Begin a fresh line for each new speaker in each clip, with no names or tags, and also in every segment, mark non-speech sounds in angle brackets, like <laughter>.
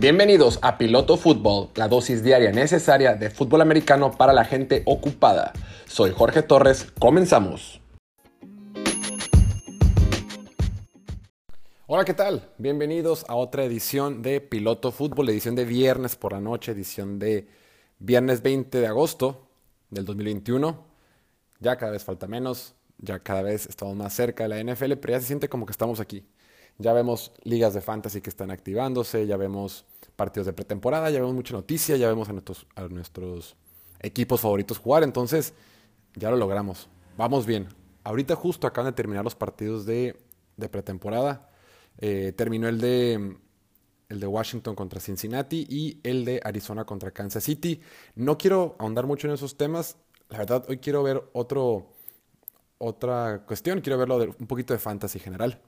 Bienvenidos a Piloto Fútbol, la dosis diaria necesaria de fútbol americano para la gente ocupada. Soy Jorge Torres, comenzamos. Hola, ¿qué tal? Bienvenidos a otra edición de Piloto Fútbol, edición de viernes por la noche, edición de viernes 20 de agosto del 2021. Ya cada vez falta menos, ya cada vez estamos más cerca de la NFL, pero ya se siente como que estamos aquí. Ya vemos ligas de fantasy que están activándose, ya vemos partidos de pretemporada, ya vemos mucha noticia, ya vemos a nuestros, a nuestros equipos favoritos jugar, entonces ya lo logramos. Vamos bien. Ahorita justo acaban de terminar los partidos de, de pretemporada. Eh, terminó el de, el de Washington contra Cincinnati y el de Arizona contra Kansas City. No quiero ahondar mucho en esos temas. La verdad, hoy quiero ver otro, otra cuestión. Quiero verlo de un poquito de fantasy general.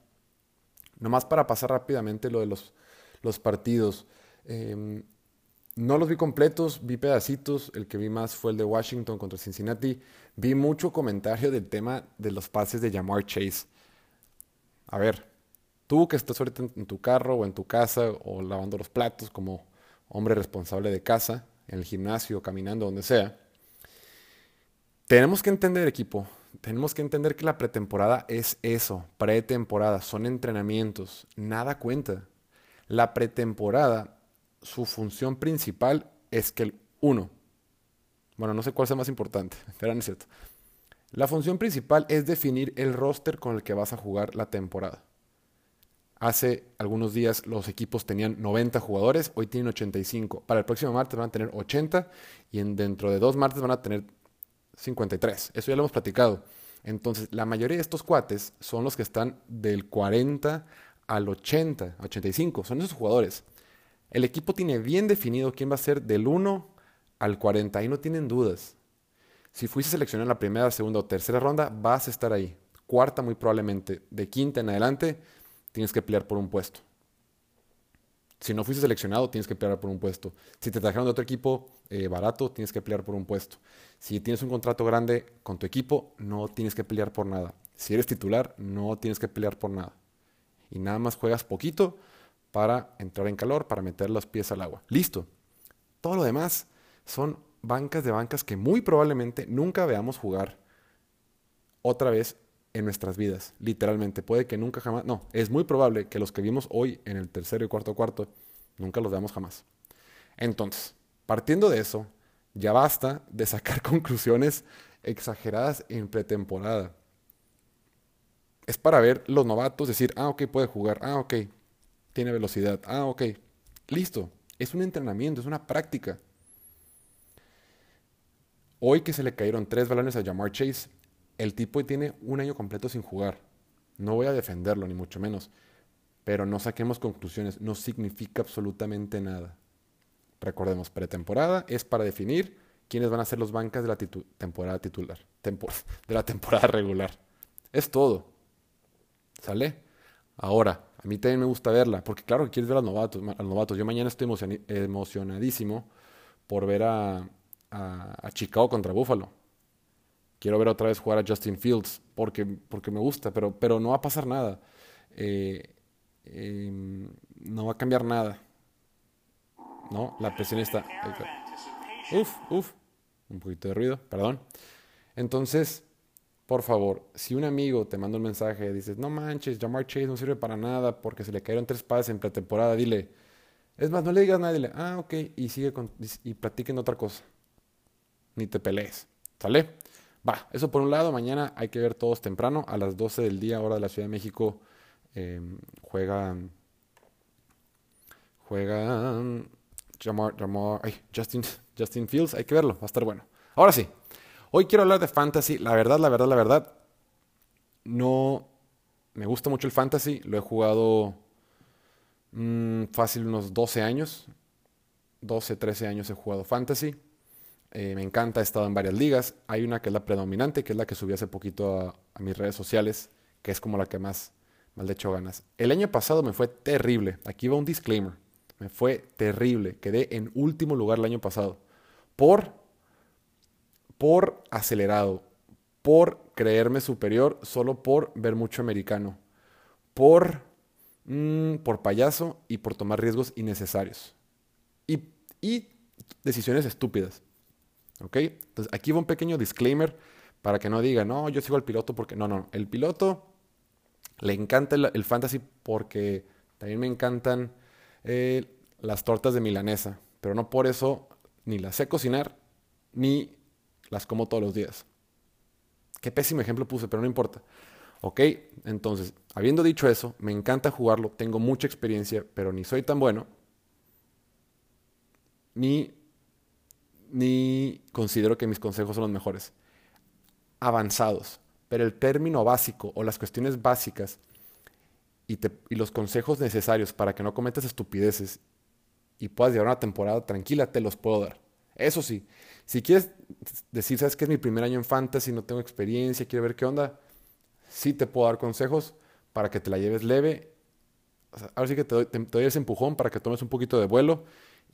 Nomás para pasar rápidamente lo de los, los partidos. Em, no los vi completos, vi pedacitos. El que vi más fue el de Washington contra Cincinnati. Vi mucho comentario del tema de los pases de Jamar Chase. A ver, tú que estás ahorita en tu carro o en tu casa o lavando los platos como hombre responsable de casa, en el gimnasio, caminando, donde sea, tenemos que entender, equipo, tenemos que entender que la pretemporada es eso, pretemporada, son entrenamientos, nada cuenta. La pretemporada, su función principal es que el uno, bueno, no sé cuál sea más importante, <laughs> pero no es cierto. La función principal es definir el roster con el que vas a jugar la temporada. Hace algunos días los equipos tenían 90 jugadores, hoy tienen 85. Para el próximo martes van a tener 80 y en, dentro de dos martes van a tener 53. Eso ya lo hemos platicado. Entonces, la mayoría de estos cuates son los que están del 40 al 80, 85. Son esos jugadores. El equipo tiene bien definido quién va a ser del 1 al 40 y no tienen dudas. Si fuiste seleccionado en la primera, segunda o tercera ronda, vas a estar ahí. Cuarta muy probablemente. De quinta en adelante, tienes que pelear por un puesto. Si no fuiste seleccionado, tienes que pelear por un puesto. Si te trajeron de otro equipo eh, barato, tienes que pelear por un puesto. Si tienes un contrato grande con tu equipo, no tienes que pelear por nada. Si eres titular, no tienes que pelear por nada. Y nada más juegas poquito para entrar en calor, para meter los pies al agua. Listo. Todo lo demás son bancas de bancas que muy probablemente nunca veamos jugar otra vez en nuestras vidas, literalmente. Puede que nunca jamás, no, es muy probable que los que vimos hoy en el tercero y cuarto cuarto, nunca los veamos jamás. Entonces, partiendo de eso, ya basta de sacar <laughs> conclusiones exageradas en pretemporada. Es para ver los novatos, decir, ah, ok, puede jugar, ah, ok, tiene velocidad, ah, ok, listo. Es un entrenamiento, es una práctica. Hoy que se le cayeron tres balones a Jamar Chase, el tipo tiene un año completo sin jugar. No voy a defenderlo, ni mucho menos. Pero no saquemos conclusiones. No significa absolutamente nada. Recordemos, pretemporada es para definir quiénes van a ser los bancas de la temporada titular. <laughs> de la temporada regular. Es todo. ¿Sale? Ahora, a mí también me gusta verla, porque claro que quieres ver a los novatos. Yo mañana estoy emocionadísimo por ver a, a Chicago contra Buffalo quiero ver otra vez jugar a Justin Fields porque, porque me gusta, pero, pero no va a pasar nada. Eh, em, no va a cambiar nada. ¿No? La presión está. Uf, uf. Un poquito de ruido, perdón. Entonces, por favor, si un amigo te manda un mensaje y dices, no manches, Jamar Chase no sirve para nada porque se le cayeron tres pases en pretemporada, dile, es más, no le digas nada, dile, ah, ok, y sigue con, y, platiquen otra cosa. Ni te pelees, ¿sale? Va, eso por un lado, mañana hay que ver todos temprano, a las 12 del día, hora de la Ciudad de México, eh, juega, juega Jamar, ay, Justin, Justin Fields, hay que verlo, va a estar bueno. Ahora sí, hoy quiero hablar de fantasy, la verdad, la verdad, la verdad, no me gusta mucho el fantasy, lo he jugado mmm, fácil unos 12 años, 12, 13 años he jugado fantasy. Eh, me encanta, he estado en varias ligas. Hay una que es la predominante, que es la que subí hace poquito a, mis redes sociales, que es como la que más, mal de hecho ganas. El año pasado me fue terrible. Aquí va un disclaimer. Me fue terrible. Quedé en último lugar el año pasado. Por, por acelerado. Por creerme superior solo por ver mucho americano. Por, mm, por payaso y por tomar riesgos innecesarios. y, y decisiones estúpidas. ¿Ok? Entonces aquí va un pequeño disclaimer para que no diga, no, yo sigo al piloto porque no, no, el piloto le encanta el, fantasy porque también me encantan eh, las tortas de milanesa, pero no por eso ni las sé cocinar ni las como todos los días. Qué pésimo ejemplo puse, pero no importa. Ok, entonces, habiendo dicho eso, me encanta jugarlo, tengo mucha experiencia, pero ni soy tan bueno, ni, ni considero que mis consejos son los mejores. Avanzados, pero el término básico o las cuestiones básicas y, y los consejos necesarios para que no cometas estupideces y puedas llevar una temporada tranquila, te los puedo dar. Eso sí, si quieres decir, sabes que es mi primer año en fantasy, no tengo experiencia, quiero ver qué onda, sí te puedo dar consejos para que te la lleves leve. ahora sí que te doy, ese empujón para que tomes un poquito de vuelo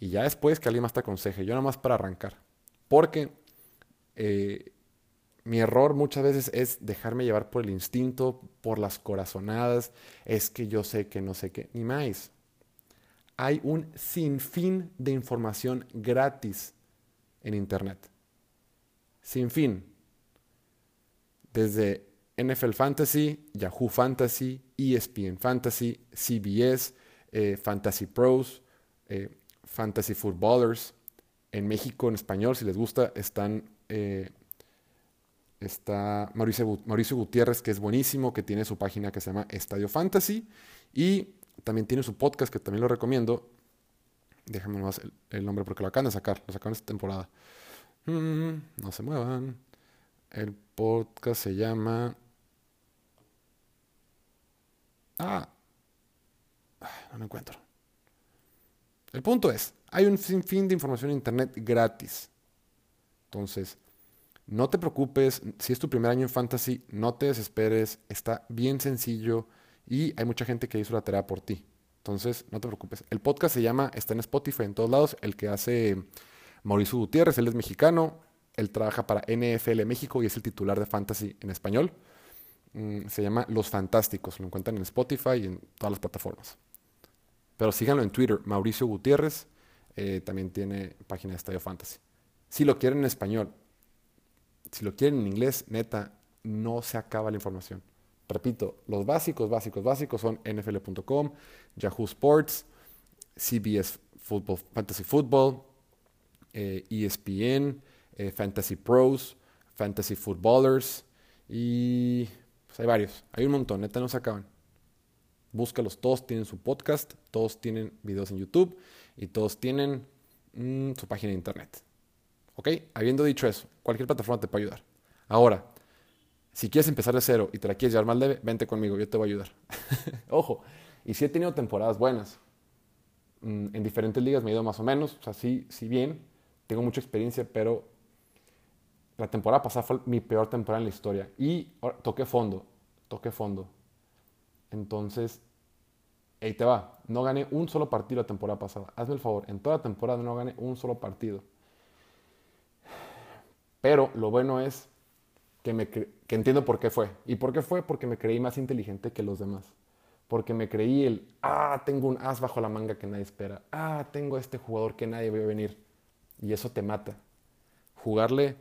y ya después que alguien más te aconseje. Yo nada más para arrancar. Porque eh, mi error muchas veces es dejarme llevar por el instinto, por las corazonadas. Es que yo sé que no sé qué. Ni más. Hay un sinfín de información gratis en Internet. Sin fin. Desde NFL Fantasy, Yahoo Fantasy, ESPN Fantasy, CBS, eh, Fantasy Pros, eh, Fantasy Footballers. En México, en español, si les gusta, están eh, está Mauricio, Mauricio, Gutiérrez, que es buenísimo, que tiene su página que se llama Estadio Fantasy. Y también tiene su podcast, que también lo recomiendo. Déjame más el, nombre porque lo acaban de sacar, lo sacaron esta temporada. Mm, no se muevan. El podcast se llama Ah, no lo encuentro. El punto es, hay un sinfín de información en Internet gratis. Entonces, no te preocupes, si es tu primer año en Fantasy, no te desesperes, está bien sencillo y hay mucha gente que hizo la tarea por ti. Entonces, no te preocupes. El podcast se llama, está en Spotify en todos lados, el que hace Mauricio Gutiérrez, él es mexicano, él trabaja para NFL México y es el titular de Fantasy en español. Mm, se llama Los Fantásticos. Lo encuentran en Spotify y en todas las plataformas. Pero síganlo en Twitter, Mauricio Gutiérrez. Eh, también tiene página de Estadio Fantasy. Si lo quieren en español, si lo quieren en inglés, neta, no se acaba la información. Repito, los básicos, básicos, básicos son NFL.com, Yahoo Sports, CBS Football, Fantasy Football, ESPN, eh, e eh, Fantasy Pros, Fantasy Footballers y hay varios, hay un montón, neta no se acaban. Búscalos, todos tienen su podcast, todos tienen videos en YouTube y todos tienen mm, su página de internet. ¿Ok? Habiendo dicho eso, cualquier plataforma te puede ayudar. Ahora, si quieres empezar de cero y te la quieres llevar más leve, vente conmigo, yo te voy a ayudar. <laughs> Ojo, y si he tenido temporadas buenas. Mm, en diferentes ligas me he ido más o menos, o sea, sí, sí bien, tengo mucha experiencia, pero la temporada pasada fue mi peor temporada en la historia. Y toqué fondo, toqué fondo. Entonces, ahí te va. No gané un solo partido la temporada pasada. Hazme el favor, en toda la temporada no gané un solo partido. Pero lo bueno es que, entiendo por qué fue. ¿Y por qué fue? Porque me creí más inteligente que los demás. Porque me creí el, ah, tengo un as bajo la manga que nadie espera. Ah, tengo este jugador que nadie ve venir. Y eso te mata. Jugarle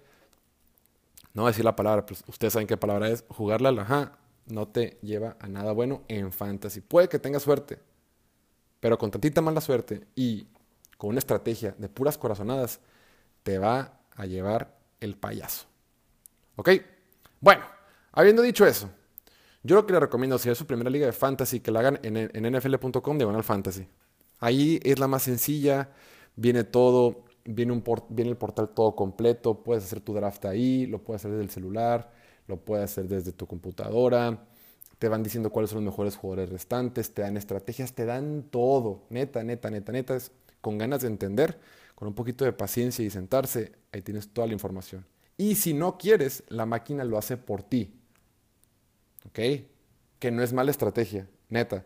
no voy a decir la palabra, pero ustedes saben qué palabra es, jugarle al ajá no te lleva a nada bueno en fantasy. Puede que tengas suerte, pero con tantita mala suerte y con una estrategia de puras corazonadas, te va a llevar el payaso. ¿Ok? Bueno, habiendo dicho eso, yo lo que le recomiendo, si es su primera liga de fantasy, que la hagan en, en nfl.com diagonal fantasy. Ahí es la más sencilla, viene todo viene, un viene el portal todo completo, puedes hacer tu draft ahí, lo puedes hacer desde el celular, lo puedes hacer desde tu computadora, te van diciendo cuáles son los mejores jugadores restantes, te dan estrategias, te dan todo, neta, neta, neta, neta, es con ganas de entender, con un poquito de paciencia y sentarse, ahí tienes toda la información. Y si no quieres, la máquina lo hace por ti. ¿Ok? Que no es mala estrategia, neta.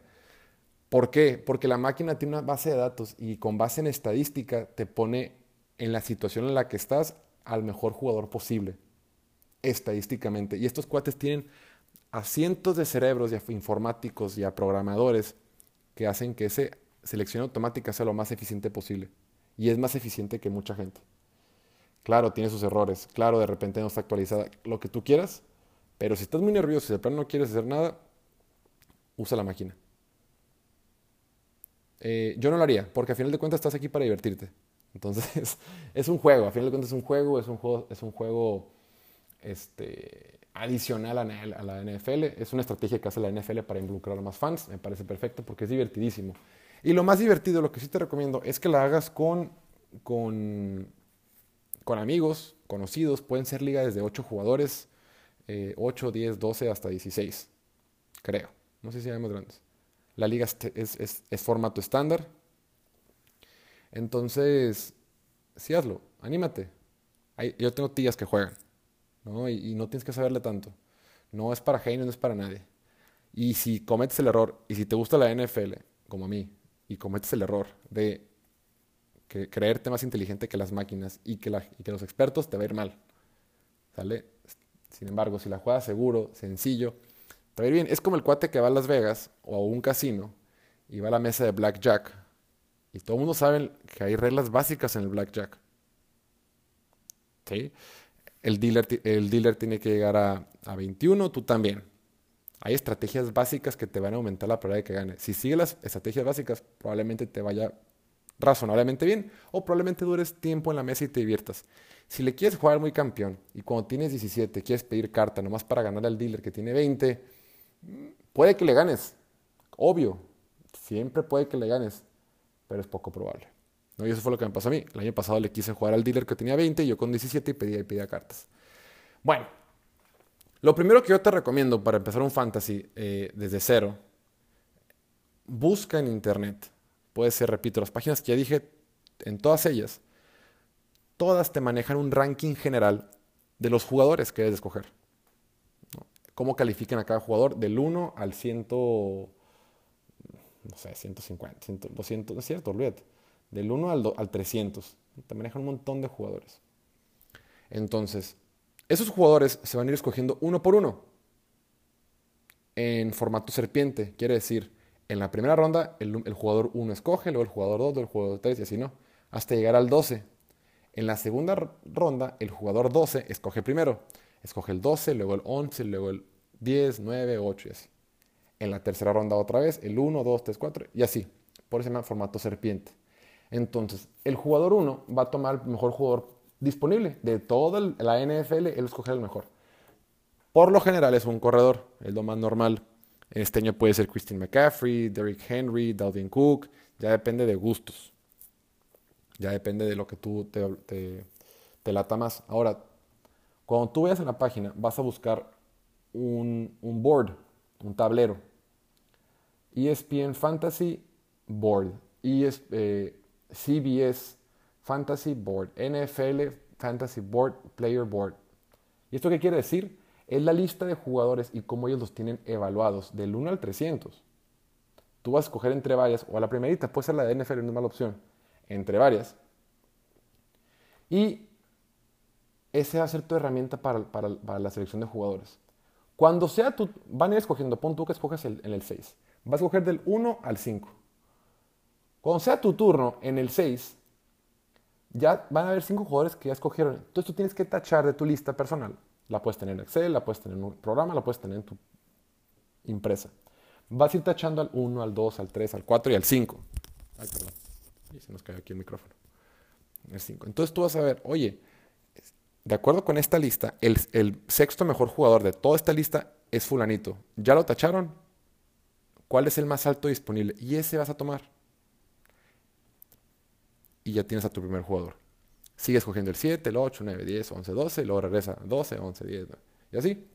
¿Por qué? Porque la máquina tiene una base de datos y con base en estadística te pone en la situación en la que estás al mejor jugador posible, estadísticamente. Y estos cuates tienen a cientos de cerebros y a informáticos y a programadores que hacen que esa selección automática sea lo más eficiente posible. y es más eficiente que mucha gente. Claro, tiene sus errores, claro, de repente no está actualizada, lo que tú quieras, pero si estás muy nervioso y de plano no quieres hacer nada, usa la máquina. Eh, yo no lo haría, porque a final de cuentas estás aquí para divertirte. Entonces, <laughs> es un juego, a final de cuentas es un juego, es un juego, es un juego este, adicional a, la NFL. Es una estrategia que hace la NFL para involucrar a más fans. Me parece perfecto porque es divertidísimo. Y lo más divertido, lo que sí te recomiendo, es que la hagas con, con, con amigos, conocidos. Pueden ser ligas desde 8 jugadores, 8, 10, 12, hasta 16. Creo. No sé si hay más grandes. La liga es, formato estándar. Entonces, sí hazlo, anímate. yo tengo tías que juegan, ¿no? Y, no tienes que saberle tanto. No es para genio, no es para nadie. Y si cometes el error, y si te gusta la NFL, como a mí, y cometes el error de creerte más inteligente que las máquinas y que, que los expertos, te va a ir mal. ¿Sale? Sin embargo, si la juegas seguro, sencillo, te va a ir bien. Es como el cuate que va a Las Vegas o a un casino y va a la mesa de blackjack. Y todo el mundo sabe que hay reglas básicas en el blackjack. ¿Sí? El dealer, el dealer tiene que llegar a, a 21, tú también. Hay estrategias básicas que te van a aumentar la probabilidad de que gane. Si sigues las estrategias básicas, probablemente te vaya razonablemente bien o probablemente dures tiempo en la mesa y te diviertas. Si le quieres jugar muy campeón y cuando tienes 17 quieres pedir carta nomás para ganar al dealer que tiene 20, puede que le ganes, obvio, siempre puede que le ganes, pero es poco probable. ¿no? Y eso fue lo que me pasó a mí. El año pasado le quise jugar al dealer que tenía 20 y yo con 17 y pedía y pedía cartas. Bueno, lo primero que yo te recomiendo para empezar un fantasy eh, desde cero, busca en internet. Puede ser, repito, las páginas que ya dije, en todas ellas, todas te manejan un ranking general de los jugadores que debes escoger cómo califican a cada jugador del 1 al 100, no sé, 150, 100, 200, no es cierto, olvídate. Del 1 al, al 300. Te manejan un montón de jugadores. Entonces, esos jugadores se van a ir escogiendo uno por uno. En formato serpiente, quiere decir, en la primera ronda el, el jugador 1 escoge, luego el jugador 2, luego el jugador 3 y así no, hasta llegar al 12. En la segunda ronda, el jugador 12 escoge primero. Escoge el 12, luego el 11, luego el 10, 9, 8 y así. En la tercera ronda otra vez, el 1, 2, 3, 4 y así. Por eso se llama formato serpiente. Entonces, el jugador 1 va a tomar el mejor jugador disponible. De toda la NFL, él escoge el mejor. Por lo general es un corredor, es lo más normal. Este año puede ser Christian McCaffrey, Derrick Henry, Dalvin Cook. Ya depende de gustos. Ya depende de lo que tú te, te, te lata más. Ahora, cuando tú veas en la página, vas a buscar un, board, un tablero. ESPN Fantasy Board, ES, eh, CBS Fantasy Board, NFL Fantasy Board, Player Board. ¿Y esto qué quiere decir? Es la lista de jugadores y cómo ellos los tienen evaluados del 1 al 300. Tú vas a escoger entre varias, o a la primerita, puede ser la de NFL, no es mala opción, entre varias. Y esa va a ser tu herramienta para, para la selección de jugadores. Cuando sea tu, van a ir escogiendo, pon tú que escoges en el 6. Vas a escoger del 1 al 5. Cuando sea tu turno en el 6, ya van a haber 5 jugadores que ya escogieron. Entonces tú tienes que tachar de tu lista personal. La puedes tener en Excel, la puedes tener en un programa, la puedes tener en tu impresa. Vas a ir tachando al 1, al 2, al 3, al 4 y al 5. Ay, perdón. Y se nos cayó aquí el micrófono. El 5. Entonces tú vas a ver, oye, de acuerdo con esta lista, el, sexto mejor jugador de toda esta lista es fulanito. ¿Ya lo tacharon? ¿Cuál es el más alto disponible? Y ese vas a tomar. Y ya tienes a tu primer jugador. Sigues cogiendo el 7, el 8, 9, 10, 11, 12, y luego regresa 12, 11, 10, y así.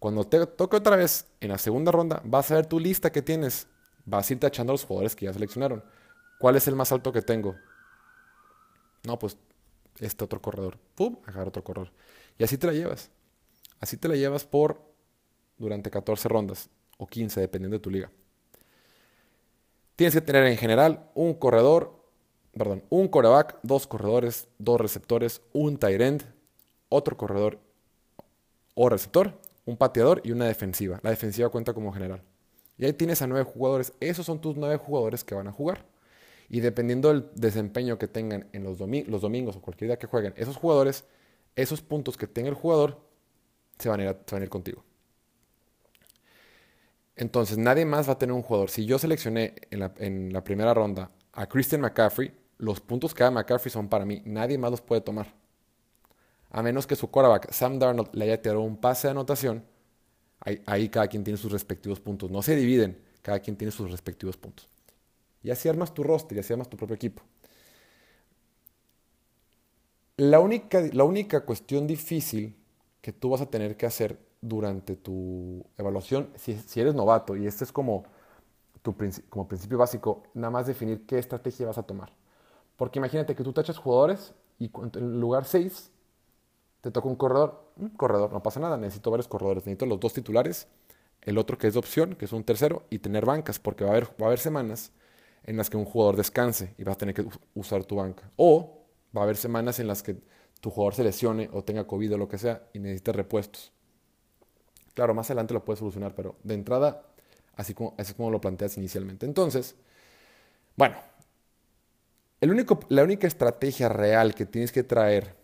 Cuando te toque otra vez en la segunda ronda, vas a ver tu lista que tienes. Vas a ir tachando a los jugadores que ya seleccionaron. ¿Cuál es el más alto que tengo? No, pues este otro corredor. ¡Pum! Agarra otro corredor. Y así te la llevas. Así te la llevas por durante 14 rondas o 15, dependiendo de tu liga. Tienes que tener en general un corredor, perdón, un coreback, dos corredores, dos receptores, un tight otro corredor o receptor, un pateador y una defensiva. La defensiva cuenta como general. Y ahí tienes a nueve jugadores. Esos son tus nueve jugadores que van a jugar. Y dependiendo del desempeño que tengan en los, domingos o cualquier día que jueguen esos jugadores, esos puntos que tenga el jugador se van a ir, contigo. Entonces, nadie más va a tener un jugador. Si yo seleccioné en la primera ronda a Christian McCaffrey, los puntos que da McCaffrey son para mí. Nadie más los puede tomar. A menos que su quarterback, Sam Darnold, le haya tirado un pase de anotación, ahí, cada quien tiene sus respectivos puntos. No se dividen, cada quien tiene sus respectivos puntos. Y así armas tu roster y así armas tu propio equipo. La única, la única cuestión difícil que tú vas a tener que hacer durante tu evaluación, si, eres novato, y este es como, tu, como principio básico, nada más definir qué estrategia vas a tomar. Porque imagínate que tú te echas jugadores y en lugar 6 te toca un corredor. Un corredor, no pasa nada, necesito varios corredores. Necesito los dos titulares, el otro que es de opción, que es un tercero, y tener bancas, porque va a haber, va a haber semanas en las que un jugador descanse y vas a tener que usar tu banca. O va a haber semanas en las que tu jugador se lesione o tenga COVID o lo que sea y necesites repuestos. Claro, más adelante lo puedes solucionar, pero de entrada, así como, así como lo planteas inicialmente. Entonces, bueno, la única estrategia real que tienes que traer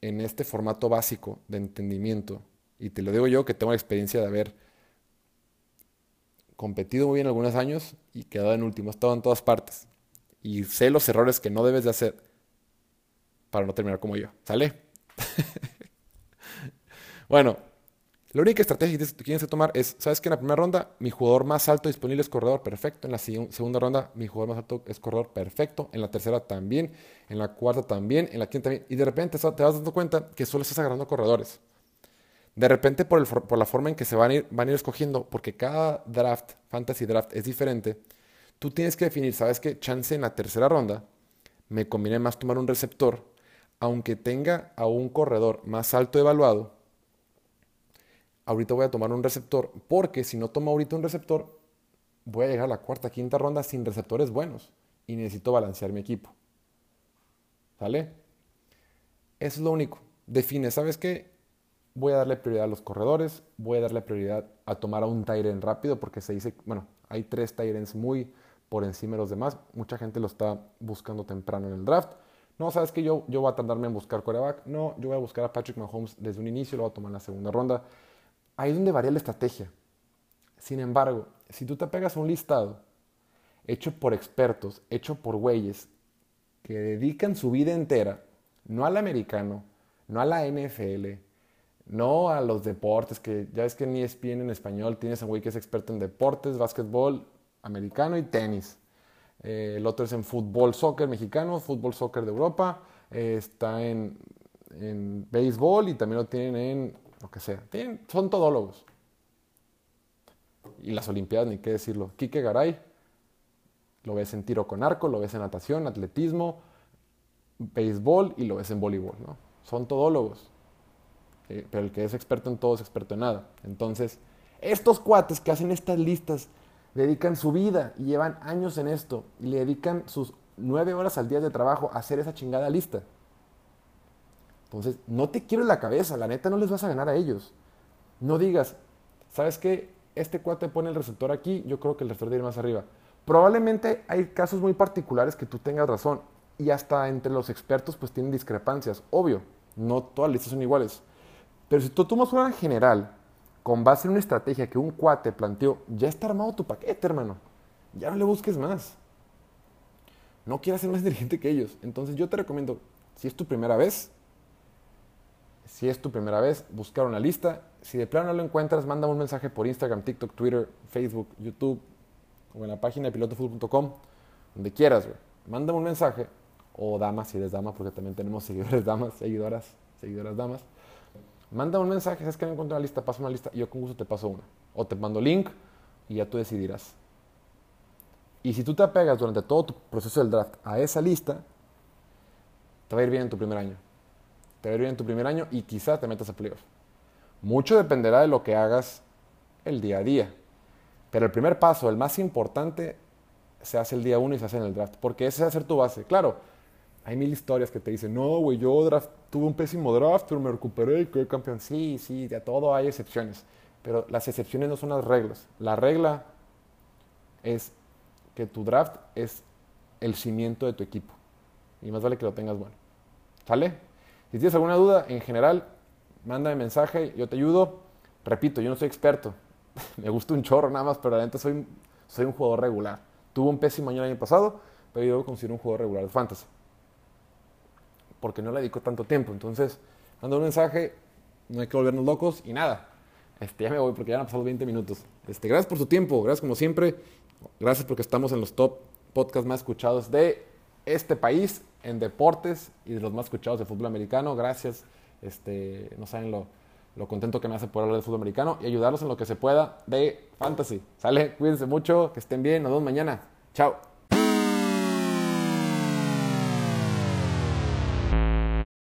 en este formato básico de entendimiento, y te lo digo yo que tengo la experiencia de haber competido muy bien algunos años y quedado en último, he estado en todas partes, y sé los errores que no debes de hacer para no terminar como yo, ¿sale? <laughs> bueno, la única estrategia que tienes que tomar es, ¿sabes que en la primera ronda mi jugador más alto disponible es corredor perfecto? En la segunda ronda mi jugador más alto es corredor perfecto. En la tercera también. En la cuarta también. En la quinta también. Y de repente te vas dando cuenta que solo estás agarrando corredores. De repente por, el, la forma en que se van a, ir, van a ir escogiendo, porque cada draft, fantasy draft, es diferente, tú tienes que definir, ¿sabes qué? Chance en la tercera ronda me conviene más tomar un receptor, aunque tenga a un corredor más alto evaluado ahorita voy a tomar un receptor, porque si no tomo ahorita un receptor, voy a llegar a la cuarta, quinta ronda sin receptores buenos y necesito balancear mi equipo. ¿Sale? Es lo único. Define, ¿sabes qué? Voy a darle prioridad a los corredores, voy a darle prioridad a tomar a un Tyren rápido, porque se dice, bueno, hay tres Tyrens muy por encima de los demás. Mucha gente lo está buscando temprano en el draft. No, ¿sabes que yo, yo voy a tardarme en buscar quarterback? No, yo voy a buscar a Patrick Mahomes desde un inicio, lo voy a tomar en la segunda ronda. Ahí es donde varía la estrategia. Sin embargo, si tú te pegas a un listado hecho por expertos, hecho por güeyes que dedican su vida entera, no al americano, no a la NFL, no a los deportes, que ya es que ni es bien en español tienes a un güey que es experto en deportes, básquetbol, americano y tenis. Eh, el otro es en fútbol, soccer mexicano, fútbol, soccer de Europa. Eh, está en, en béisbol y también lo tienen en lo que sea. son todólogos. Y las Olimpiadas, ni qué decirlo. Quique Garay, lo ves en tiro con arco, lo ves en natación, atletismo, béisbol y lo ves en voleibol, ¿no? Son todólogos. Eh, pero el que es experto en todo es experto en nada. Entonces, estos cuates que hacen estas listas dedican su vida y llevan años en esto y le dedican sus nueve horas al día de trabajo a hacer esa chingada lista. Entonces, no te quiero la cabeza, la neta no les vas a ganar a ellos. No digas, ¿sabes qué? Este cuate pone el receptor aquí, yo creo que el receptor debe ir más arriba. Probablemente hay casos muy particulares que tú tengas razón y hasta entre los expertos pues tienen discrepancias, obvio, no todas las listas son iguales. Pero si tú tomas una general con base en una estrategia que un cuate planteó, ya está armado tu paquete, hermano. Ya no le busques más. No quieras ser más <laughs> inteligente que ellos. Entonces yo te recomiendo, si es tu primera vez, si es tu primera vez, buscar una lista. Si de plano no lo encuentras, mándame un mensaje por Instagram, TikTok, Twitter, Facebook, YouTube o en la página de pilotofútbol.com, donde quieras, güey. Mándame un mensaje o damas, si eres dama, porque también tenemos <laughs> seguidores damas, seguidoras, seguidoras damas. Mándame un mensaje, sabes que no encuentro una lista, paso una lista y yo con gusto te paso una. O te mando link y ya tú decidirás. Y si tú te apegas durante todo tu proceso del draft a esa lista, te va a ir bien en tu primer año te va bien en tu primer año y quizá te metas a playoff. Mucho dependerá de lo que hagas el día a día. Pero el primer paso, el más importante, se hace el día uno y se hace en el draft. Porque ese va a ser tu base. Claro, hay mil historias que te dicen, no, güey, yo draft, tuve un pésimo draft, pero me recuperé y quedé campeón. Sí, sí, de todo hay excepciones. Pero las excepciones no son las reglas. La regla es que tu draft es el cimiento de tu equipo. Y más vale que lo tengas bueno. ¿Sale? Si tienes alguna duda, en general, mándame mensaje, yo te ayudo. Repito, yo no soy experto. <laughs> Me gusta un chorro nada más, pero realmente soy, soy un jugador regular. Tuve un pésimo año el año pasado, pero yo considero un jugador regular de fantasy. Porque no le dedico tanto tiempo. Entonces, manda un mensaje, no hay que volvernos locos y nada. Este, ya me voy porque ya han pasado 20 minutos. Este, gracias por su tiempo, gracias como siempre. Gracias porque estamos en los top podcasts más escuchados de este país en deportes y de los más escuchados de fútbol americano. Gracias. Este, no saben lo, contento que me hace poder hablar de fútbol americano y ayudarlos en lo que se pueda de fantasy. Sale, cuídense mucho, que estén bien, nos vemos mañana. Chao.